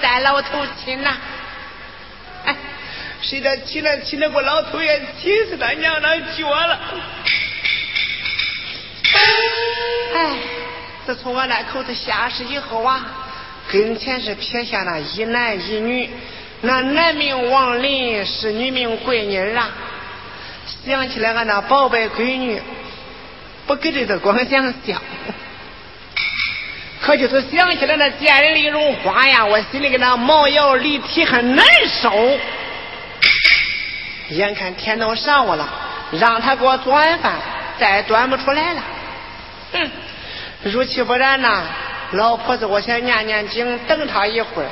带老头亲呐。哎，谁知亲了亲了，我老头也亲死他娘的脚了。哎，自从我那口子下世以后啊，跟前是撇下那一男一女，那男名王林，是女名桂妮啊。想起来俺那宝贝闺女，不给这个光想笑，可就是想起来那贱人李荣花呀，我心里跟那毛腰立体很难受。眼看天都上午了，让他给我做完饭，再端不出来了。哼，如其不然呐，老婆子，我先念念经，等他一会儿。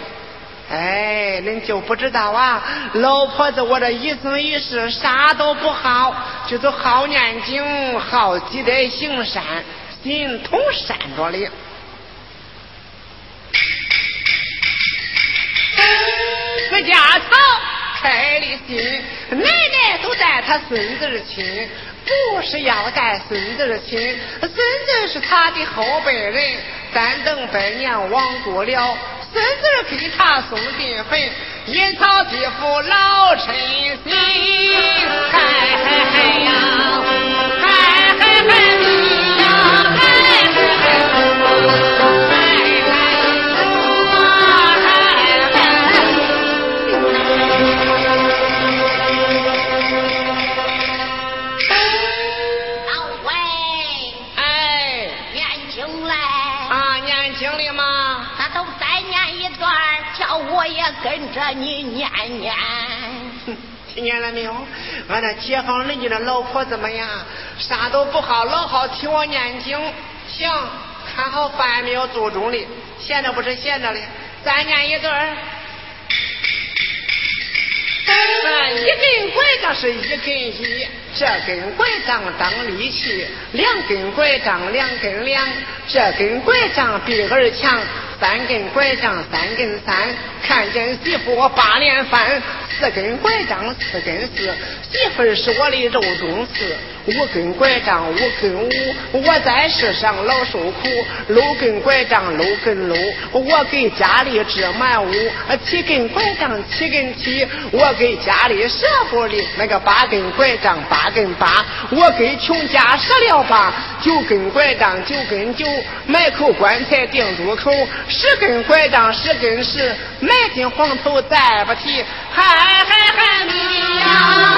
哎，恁就不知道啊，老婆子，我这一生一世啥都不好，就是好念经，好积德行善，心同善着哩。自家草开的心，奶奶都带他孙子亲。不是要带孙子的亲，孙子是他的后辈人，三等百年枉过了，孙子给他送进坟，阴曹地府老臣心，嗨嗨嗨呀，嗨嗨嗨。俺那街坊邻居的老婆怎么样，啥都不好，老好听我念经。行，看好饭没有做中的，闲着不是闲着的，再念一段。一根拐杖是一根一，这根拐杖当利器；两根拐杖两根两，这根拐杖比儿强。三根拐杖三根三，看见媳妇我八连翻。四根拐杖四根丝，媳妇是我的肉中刺。五根拐杖五根五，我在世上老受苦。六根拐杖六根六，我给家里织满屋。七根拐杖七根七，我给家里舍不的。那个八根拐杖八根八，我给穷家舍了八。九根拐杖九根九，买口棺材钉住口。十根拐杖十根十，买进黄头再不提。嗨嗨嗨，你呀！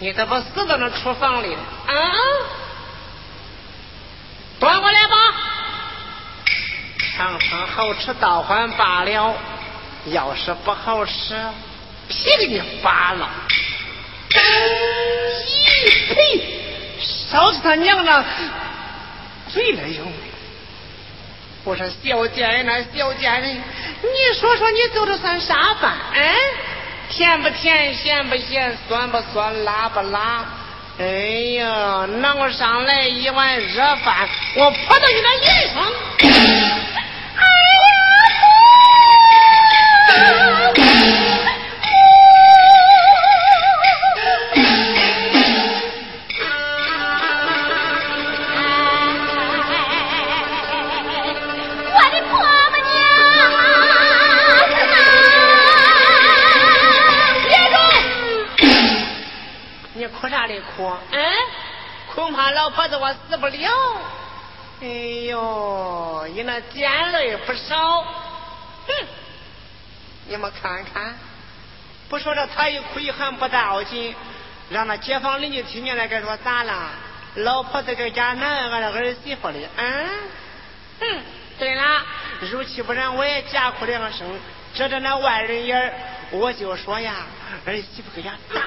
你怎么死在那厨房里？啊！端过来吧。尝尝好吃，倒换罢了。要是不好吃，皮给你扒了。咦呸！烧死他娘了，嘴来用。我说小贱人呐，小贱人，你说说你做的算啥饭？嗯，甜不甜，咸不咸，酸不酸，辣不辣？哎呀，弄上来一碗热饭，我泼到你的脸上。老婆子我死不了。哎呦，你那眼泪不少，哼！你们看看，不说这他一哭一喊不要紧，让那街坊邻居听见了该说咋了？老婆子搁家难俺这儿媳妇的，嗯，哼！对了，如其不然，我也假哭两声，遮着那外人眼我就说呀，儿媳妇搁家大。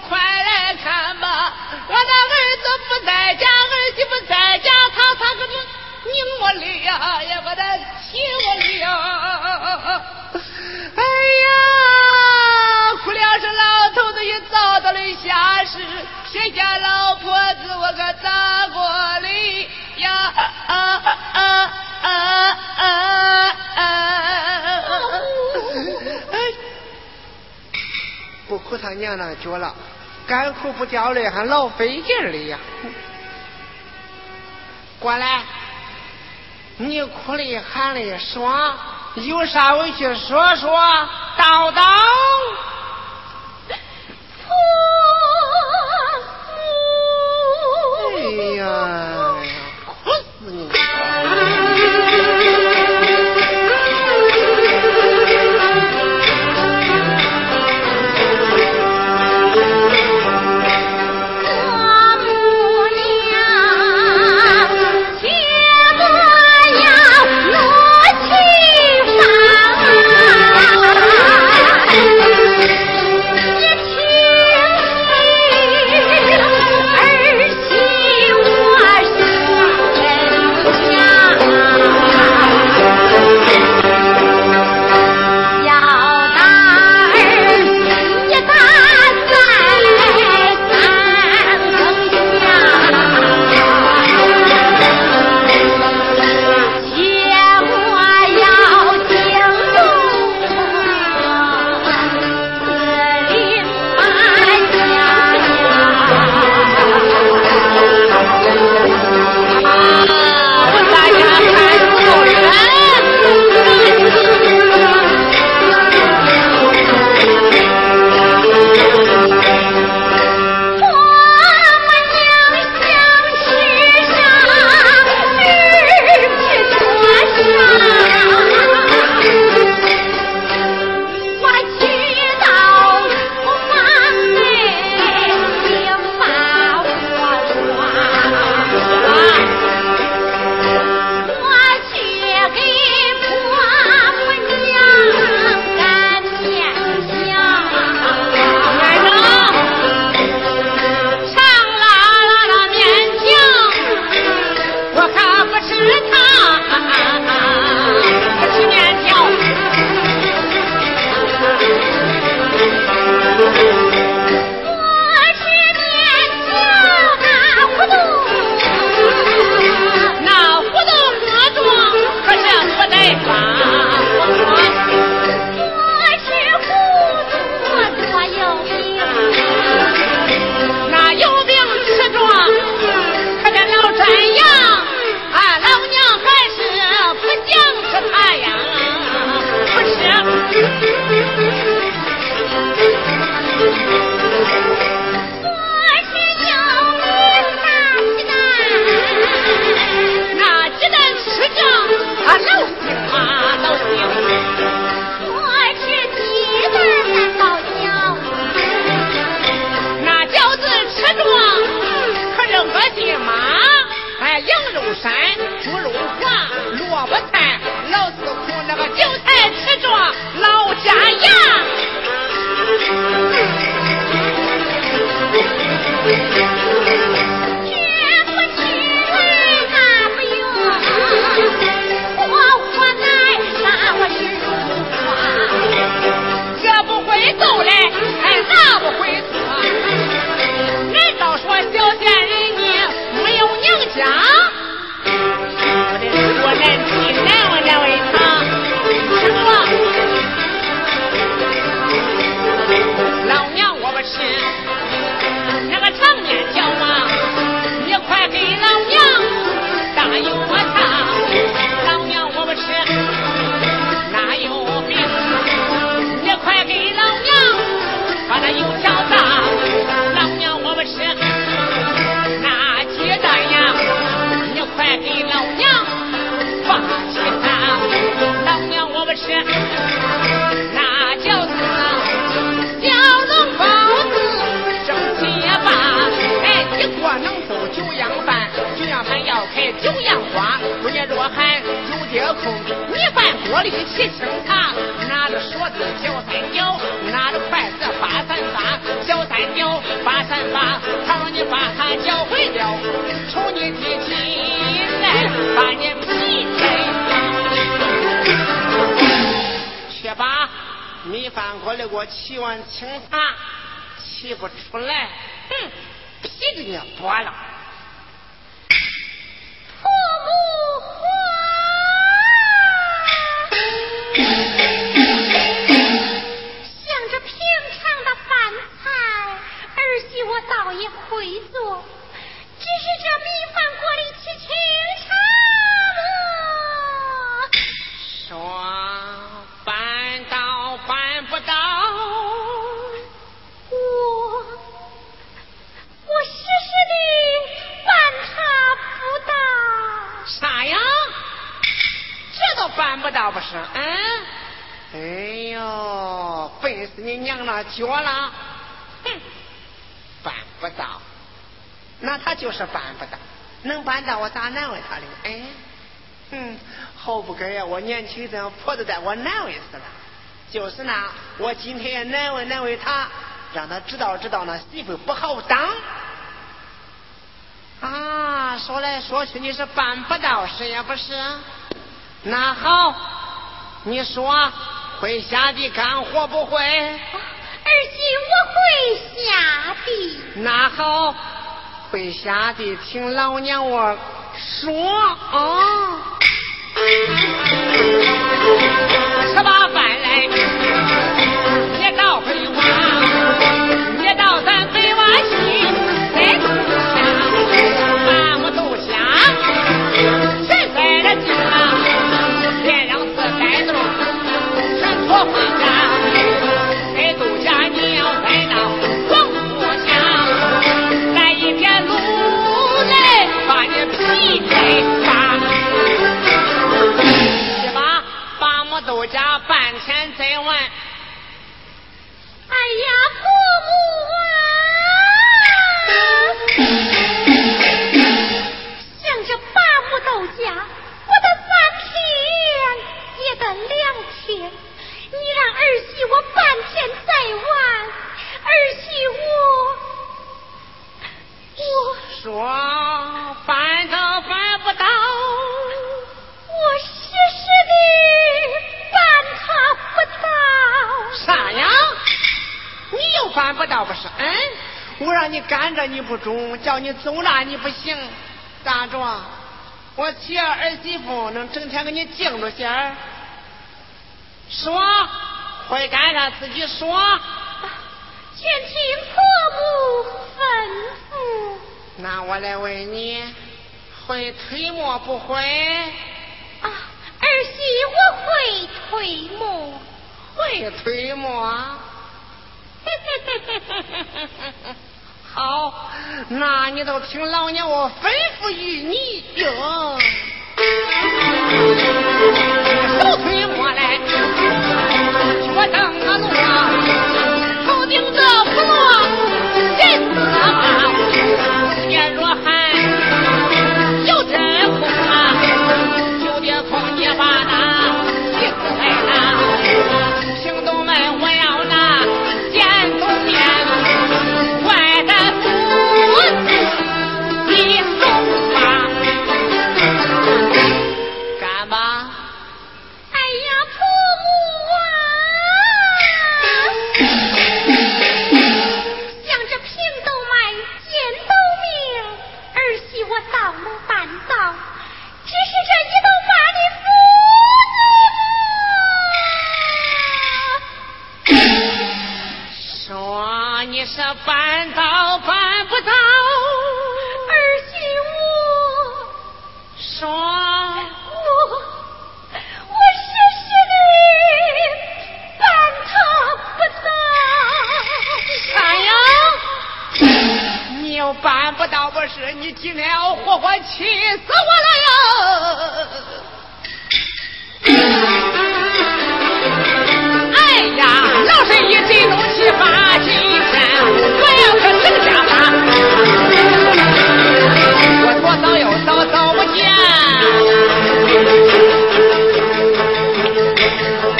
快来看吧！我那儿子不在家，儿媳妇在家，他他可是拧我哩呀，也把他气我哩呀！哎呀，哭了是老头子也遭到了下世，谁家老婆子我可咋过哩呀？啊啊啊啊！啊哭他娘那脚了，干哭不掉泪还老费劲儿的呀！过来，你哭的喊的爽，有啥委屈说说，叨叨。哎呀，And. 里去沏清茶，拿着勺子搅三搅，拿着筷子扒三扒，搅三搅扒三扒，倘你把它搅会了，从你提起来把你皮开，去把米饭锅里给我沏碗清茶，沏不出来，哼，皮给你剥了。没错他就是办不到，能办到我咋难为他的？哎，嗯，好不该呀！我年轻这样婆子带我难为死了。就是呢，我今天也难为难为他，让他知道知道那媳妇不好当。啊，说来说去你是办不到，是也不是？那好，你说会下地干活不会？儿媳我会下地。那好，会下地听老娘我说啊。家半天再完。办不到不是？嗯，我让你干着你不中，叫你走那你不行，咋着？我娶儿儿媳妇能整天给你敬着些儿？说会干啥自己说。全听婆母吩咐。那我来问你，会推磨不会？啊，儿媳我会推磨。会推磨。好，那你都听老娘我吩咐与你哟。手推磨来，脚蹬个路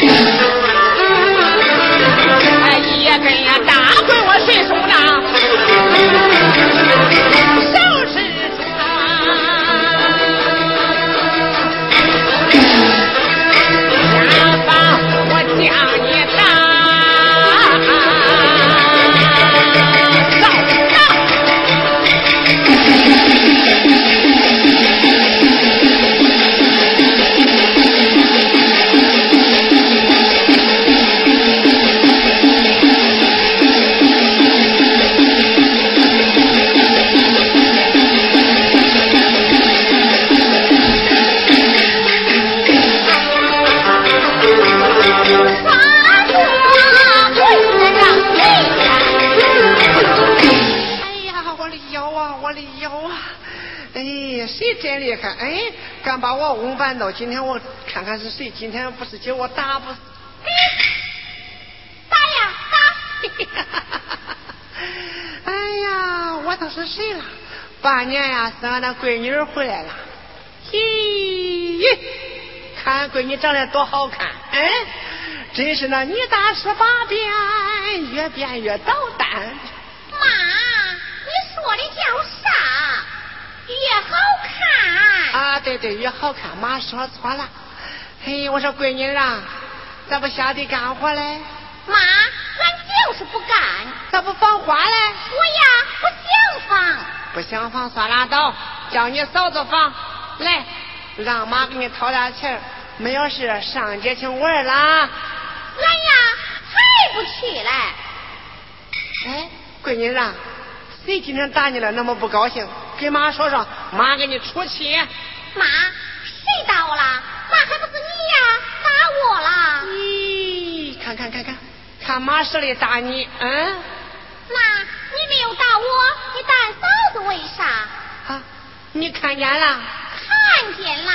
Thank you. 我翁绊倒？今天我看看是谁？今天不是叫我打不？打呀打！哎呀，我都是谁了？半年呀，是俺那闺女回来了。咦，看闺女长得多好看！哎，真是那女大十八变，越变越捣蛋。妈，你说的叫啥？越好看啊！对对，越好看。妈说错了。嘿，我说闺女啊，咋不下地干活嘞？妈，俺就是不干。咋不放花嘞？我呀，不想放。不想放算拉倒，叫你嫂子放。来，让妈给你掏点钱没有事上街去玩啦。俺呀，还不去嘞。哎，闺女啊，谁今天打你了？那么不高兴？给妈说说，妈给你出气。妈，谁打我了？那还不是你呀？打我了？咦，看看看看，看妈手里打你，嗯？那你没有打我，你打俺嫂子为啥？啊，你看见了？看见了。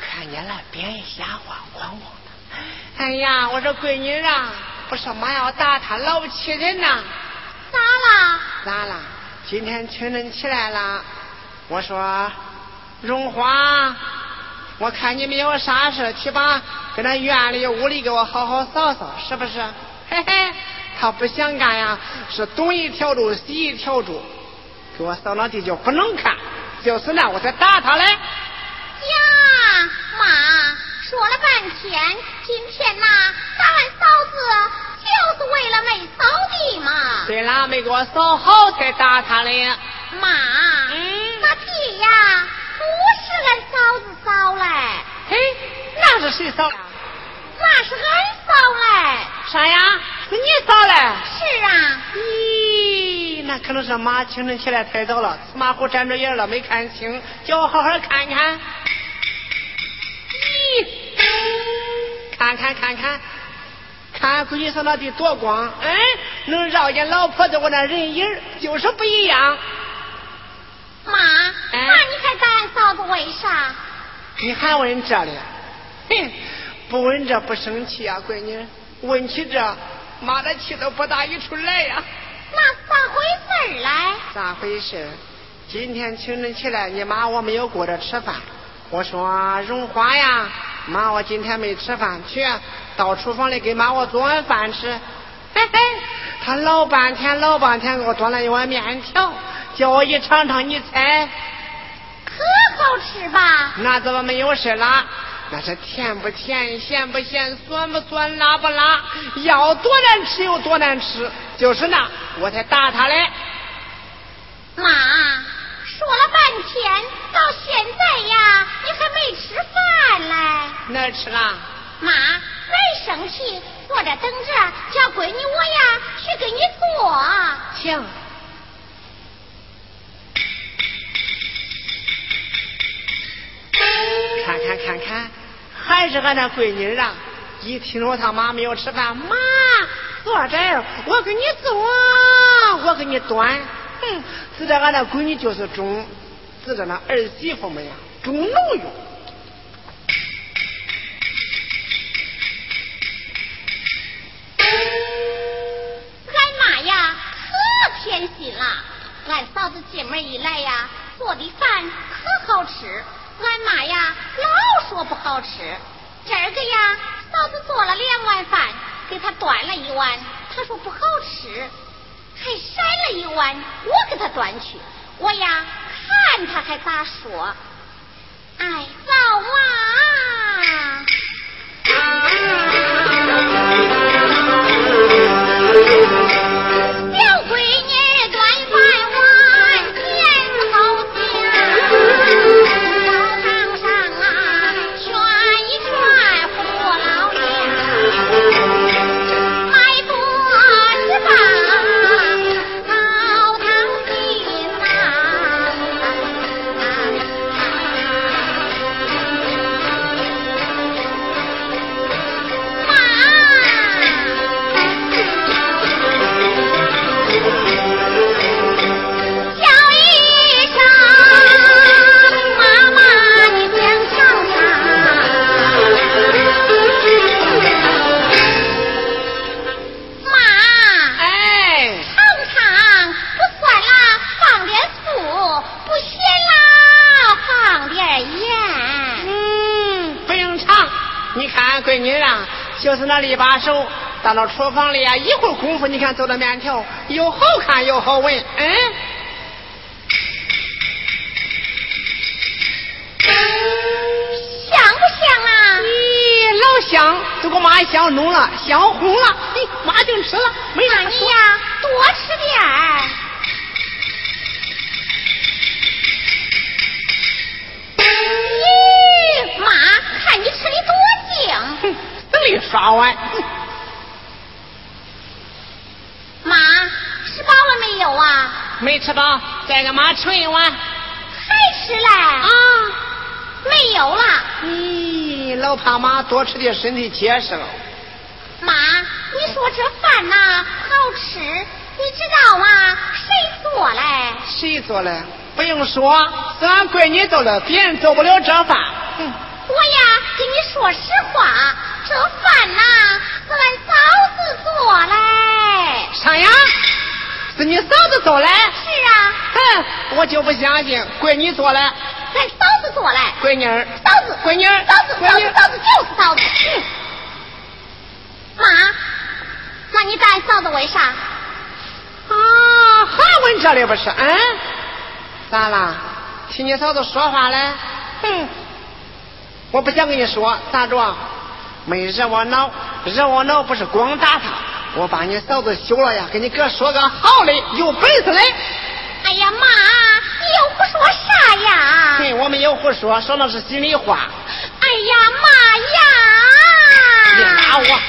看见了，别瞎话，咣咣的。哎呀，我说闺女啊，不是妈要打他，老不气人呐。咋了？咋了？今天清晨起来了，我说荣华，我看你没有啥事，去吧跟那院里屋里给我好好扫扫，是不是？嘿嘿，他不想干呀，是东一条柱西一条柱，给我扫那地就不能看，就是那我才打他嘞。呀，妈，说了半天，今天呐打俺嫂子。就是为了没扫地嘛。对了，没给我扫好才打他嘞。妈，嗯，那地呀不是俺嫂子扫嘞。嘿，那是谁扫？那是俺扫嘞。啥呀？是你扫嘞？是啊。咦，那可能是妈清晨起来太早了，司马虎沾着眼了，没看清，叫我好好看看。咦，看看看看。看闺女上那得多光，哎，能绕见老婆子我那人影就是不一样。妈，那你还打俺嫂子为啥？你还问这哩？哼，不问这不生气啊，闺女。问起这，妈的气都不打一处来呀。那咋回事来？咋回事？今天清晨起来，你妈我没有顾着吃饭。我说荣华呀，妈，我今天没吃饭，去。到厨房里给妈我做碗饭吃，嘿嘿，他老半天老半天给我端了一碗面条，叫我一尝尝，你猜？可好吃吧？那怎么没有事啦？那是甜不甜，咸不咸，酸不酸，辣不辣？要多难吃有多难吃，就是那我才打他嘞。妈，说了半天，到现在呀，你还没吃饭嘞？哪吃啦？妈。别生气，坐着等着，叫闺女我呀去给你做。行。还是俺那闺女啊！一听说他妈没有吃饭，妈坐这儿，我给你做，我给你端。哼，指着俺那闺女就是中，指着那儿媳妇们呀，中农用妈呀可。偏心了，俺嫂子进门一来呀，做的饭可好吃。俺妈呀，说不好吃。这个呀，嫂子做了两碗饭，给他端了一碗，他说不好吃，还筛了一碗，我给他端去。我呀，看他还咋说？到了厨房里啊，一会儿功夫，你看做的面条又好看又好闻，嗯。香不香啊？咦，老香，都给妈香浓了，香红了。哎，妈净吃了，没啥你呀，多吃点儿。咦，妈，看你吃的多净。哼，等你刷碗。妈，吃饱了没有啊？没吃饱，再给妈盛一碗。还吃嘞？啊。没有了。咦，老怕妈多吃点，身体结实了。妈，你说这饭呐好吃，你知道吗？谁做嘞？谁做嘞？不用说，是俺闺女做的，别人做不了这饭。嗯。我呀，跟你说实话，这饭呐是俺嫂子做嘞。啥呀？是你嫂子做嘞？是啊。哼，我就不相信，闺女做嘞。咱嫂子做嘞，闺女儿，嫂子，闺女儿，嫂子，嫂子，嫂子就是嫂子。妈，那你带嫂子为啥？啊，还问这里不是？嗯，咋啦？听你嫂子说话嘞？哼，我不想跟你说，咋着？没惹我恼，惹我恼不是光打他，我把你嫂子休了呀，给你哥说个好的，有本事的。哎呀，妈，你又胡说啥呀？嘿，我没有胡说，说的是心里话。哎呀，妈呀！你打我！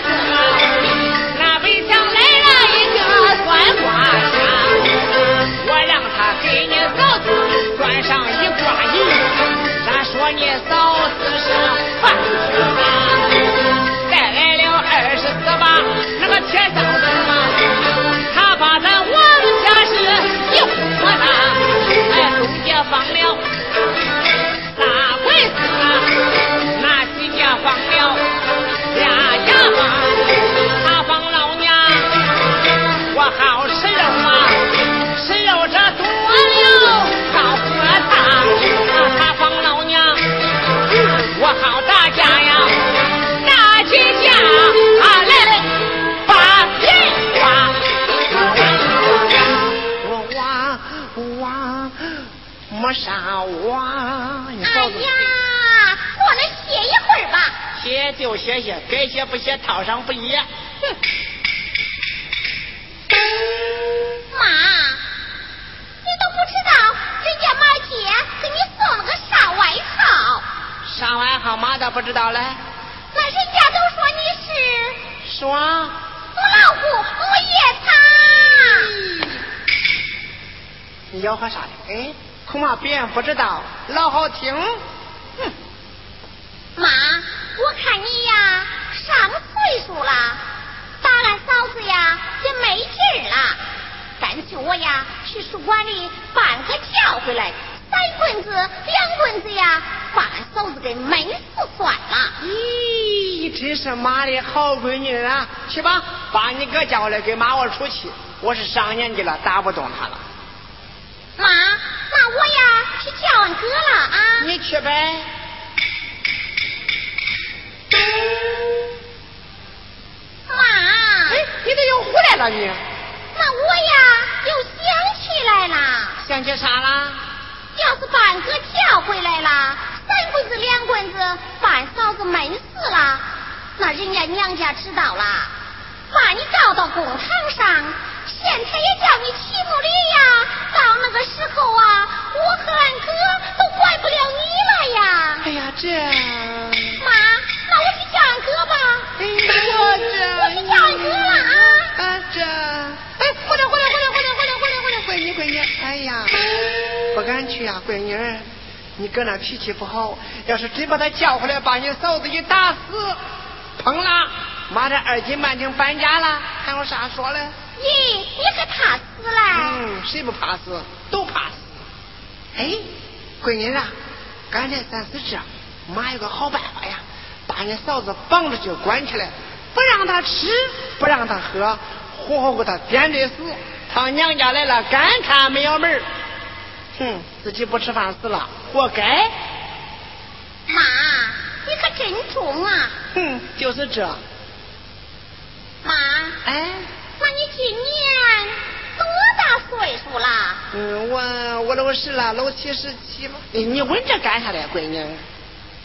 门没啥挖，你哎。呀，我来歇一会儿吧。歇就歇歇，该歇不歇，套上不写。哼，妈，你都不知道人家马姐给你送了个啥外号？啥外号妈咋不知道嘞。那人家都说你是说，母老虎、母夜叉。你吆喝啥呢？哎，恐怕别人不知道，老好听。哼，妈，我看你呀上岁数了，打俺嫂子呀也没劲儿了，干脆我呀去书馆里办个叫回来，三棍子两棍子呀，把俺嫂子给闷死算了。咦，真是妈的好闺女啊！去吧，把你哥叫来给妈我出气。我是上年纪了，打不动他了。妈，那我呀去叫俺哥了啊。你去呗。妈，哎，你咋又回来了你？那我呀又想起来了。想起啥了？要是把俺哥叫回来了，三棍子两棍子把俺嫂子闷死了，那人家娘家知道了，把你告到公堂上，县太爷叫你起木里呀。到那个时候啊，我和俺哥都怪不了你了呀。哎呀，这，妈，那我去叫俺哥吧。哎呀这，我去叫俺哥了啊。啊这，哎，回来回来回来回来回来回来回来，闺女闺女，哎呀，不敢去呀、闺女儿，你哥那脾气不好，要是真把他叫回来，把你嫂子给打死，碰了，妈这二斤半斤搬家了，还有啥说嘞？咦，你可怕死了。嗯，谁不怕死？都怕死。哎，闺女啊，刚才咱是这，妈有个好办法呀，把你嫂子绑着就关起来，不让她吃，不让她喝，活活给她点着死。她娘家来了，干看没有门儿哼，自己不吃饭死了，活该。妈，你可真重啊！哼，就是这。妈，哎，那你今年多大岁数啦？嗯，我我都是了，老七十七了。哎你问这干啥嘞，闺女？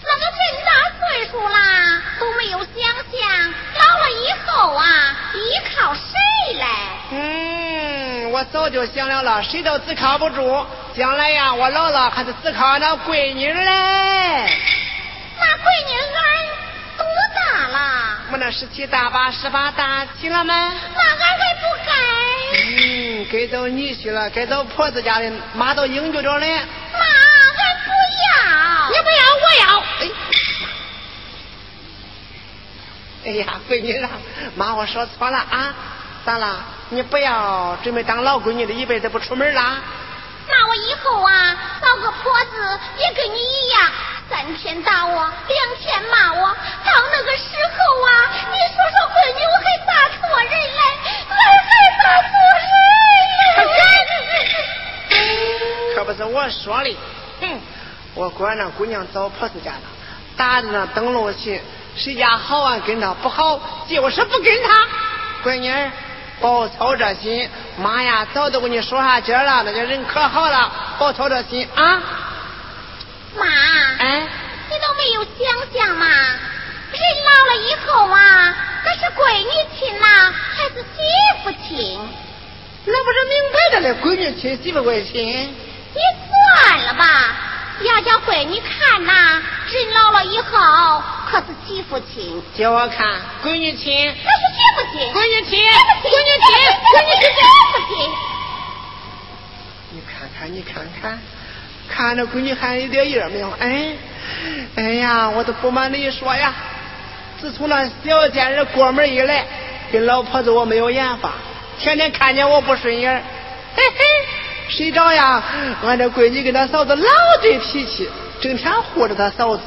那么这么大岁数啦，都没有想想老了以后啊，依靠谁嘞？嗯，我早就想了了，谁都自靠不住。将来呀，我老了还是自靠那闺女嘞。那闺女俺多大了？我那十七大八，十八大七了吗？那俺还不该？嗯，该到女婿了，该到婆子家的，妈都应着着嘞。妈，俺不要。你不要，我要。哎，哎呀，闺女啊，妈，我说错了啊。咋了？你不要准备当老闺女的，一辈子不出门啦？那我以后啊，找个婆子也跟你一样，三天打我，两说的，哼！我管那姑娘找婆子家了，打着那灯笼去，谁家好俺跟他不好，就是不跟他。闺女儿，别操这心，妈呀，早都跟你说下劲了，那叫人可好了，别操这心啊！妈，哎，你都没有想想嘛？人老了以后啊，那是闺女亲呐、还是媳妇亲？那不是明摆着的，闺女亲媳妇归亲。你算了吧，要叫闺女看呐，人老了以后可是媳妇亲。叫我看，闺女亲。那是媳妇亲。闺女亲。闺女亲。闺女是媳妇亲。你看看，你看看，看着闺女还有点样没有？哎，哎呀，我都不瞒你说呀，自从那小贱人过门以来，跟老婆子我没有言法，天天看见我不顺眼嘿嘿。谁着呀？俺这闺女跟她嫂子老对脾气，整天护着她嫂子。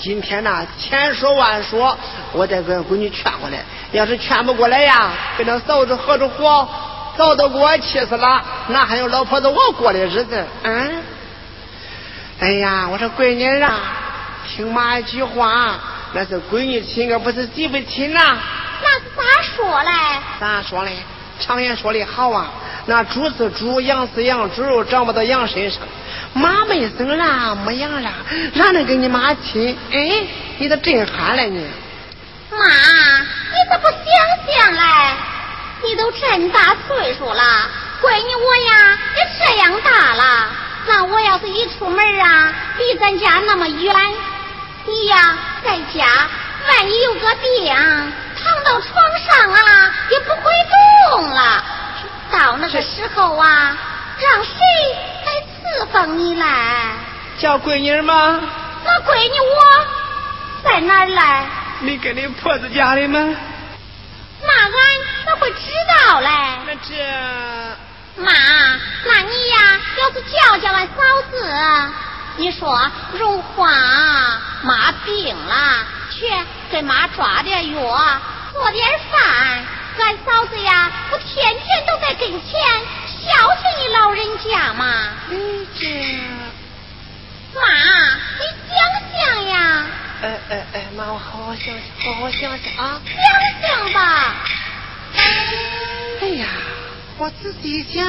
今天呐，千说万说，我得跟闺女劝过来。要是劝不过来呀，跟他嫂子合着伙，嫂子给我气死了。那还有老婆子我过的日子？嗯。哎呀，我说闺女啊，听妈一句话，那是闺女亲，可不是媳妇亲呐。那是咋说嘞？咋说嘞？常言说的好啊。那猪是猪，羊是羊，猪肉长不到羊身上。妈没生了，没养了，哪能跟你妈亲？哎，你都震撼了你。妈，你咋不想想嘞？你都这么大岁数了，闺女我呀也这样大了。那我要是一出门啊，离咱家那么远，你呀在家，万一有个病，躺到床上啊，也不会动了。到那个时候啊，让谁来侍奉你来？叫闺女吗？那闺女我在哪儿来？你跟你婆子家里吗？那俺咋会知道嘞？那这妈，那你呀，要是叫叫俺嫂子，你说荣华妈病了，去给妈抓点药，做点饭。俺嫂子呀，不天天都在跟前孝敬你老人家吗？嗯，这妈，你想想呀。哎哎哎，妈，我好好想想，好好想想啊。想想吧。哎呀，我仔细一想，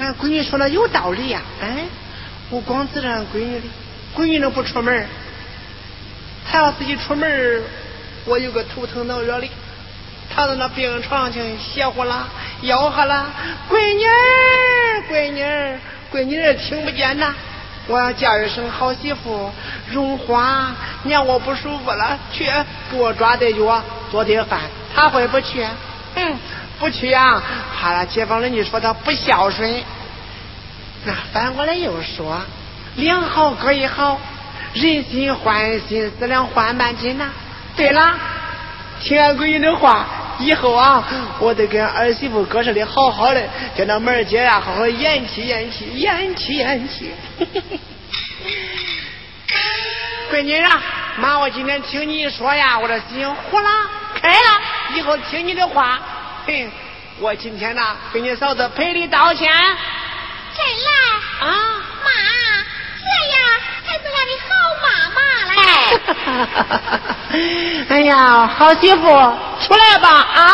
俺闺女说的有道理呀。哎，不光指着俺闺女的，闺女能不出门？她要是一出门，我有个头疼脑热的。躺在那病床上邪乎了，吆喝了，闺女，闺女，闺女儿听不见呐！我要叫一声好媳妇，荣华，娘我不舒服了，去给我抓点药，做点饭。他会不去？嗯，不去呀，怕了街坊邻居说他不孝顺。那反过来又说，两好搁一好，人心换心，思量换半斤呐。对了，听俺闺女的话。以后啊，我得跟儿媳妇搁这里好好的，叫那门姐啊好好演起演起演起演起。闺女啊，妈，我今天听你一说呀，我这心豁啦开了。以后听你的话，哼，我今天呐给你嫂子赔礼道歉。真来啊，妈，这样才是俺的好妈妈嘞。哎呀，好媳妇，出来吧啊！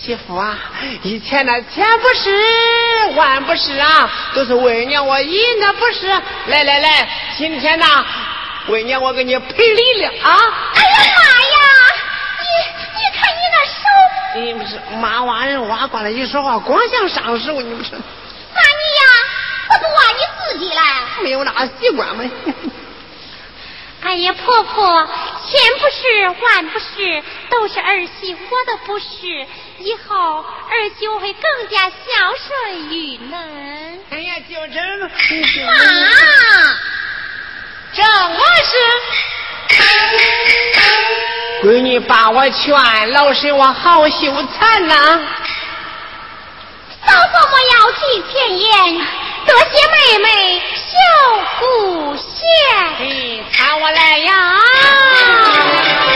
媳妇啊，以前那钱不是万不是啊，都是为娘我银的不是。来来来，今天呐，为娘我给你赔礼了啊！哎呀，挖人挖惯了，一说话光想上手，你不是？那你呀？不是挖你自己来，没有那习惯吗？哎呀，婆婆，千不是，万不是，都是儿媳妇的不是。以后儿媳会更加孝顺于恁。哎呀，就这妈，这我是。闺女把我劝，老身我好羞惭呐。老何莫要记前言，多谢妹妹绣虎鞋。嘿，看我来呀！